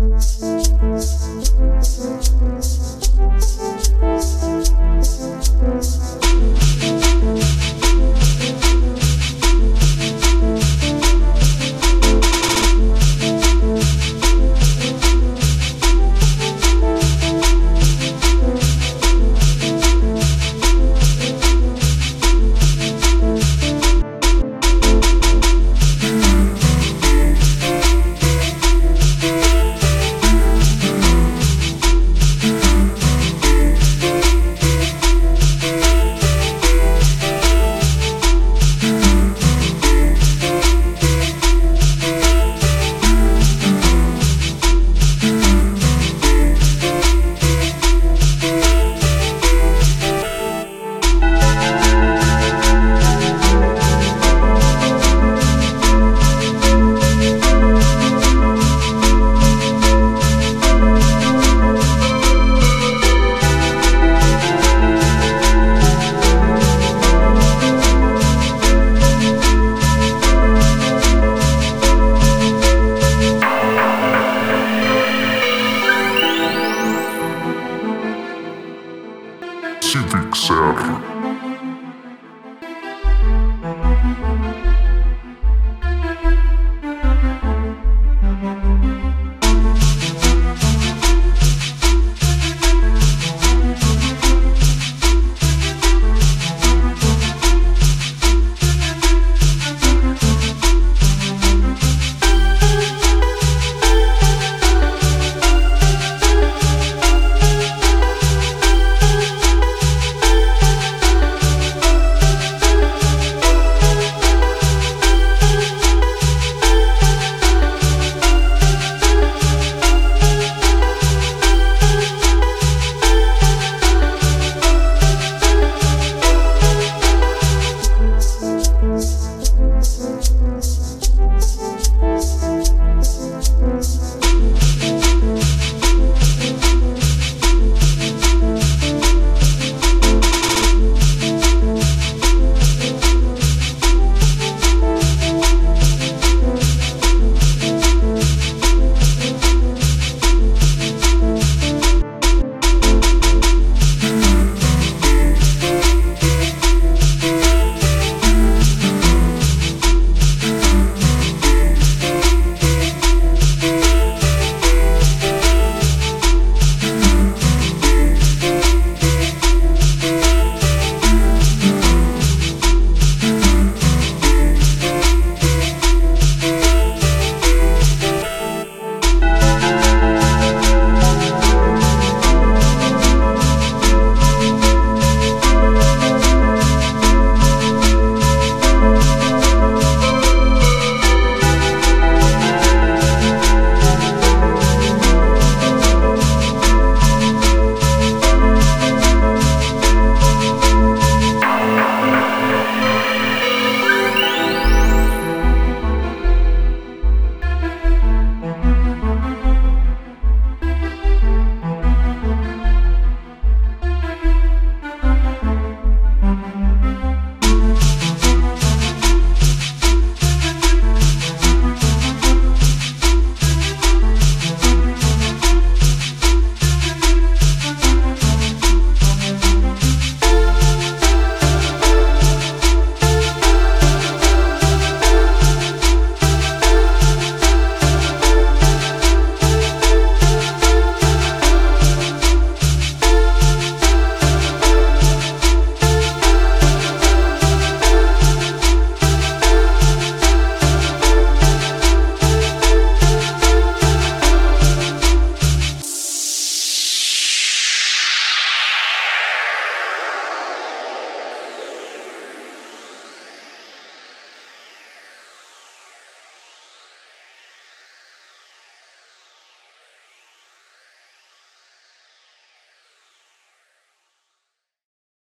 Música Civic Serra.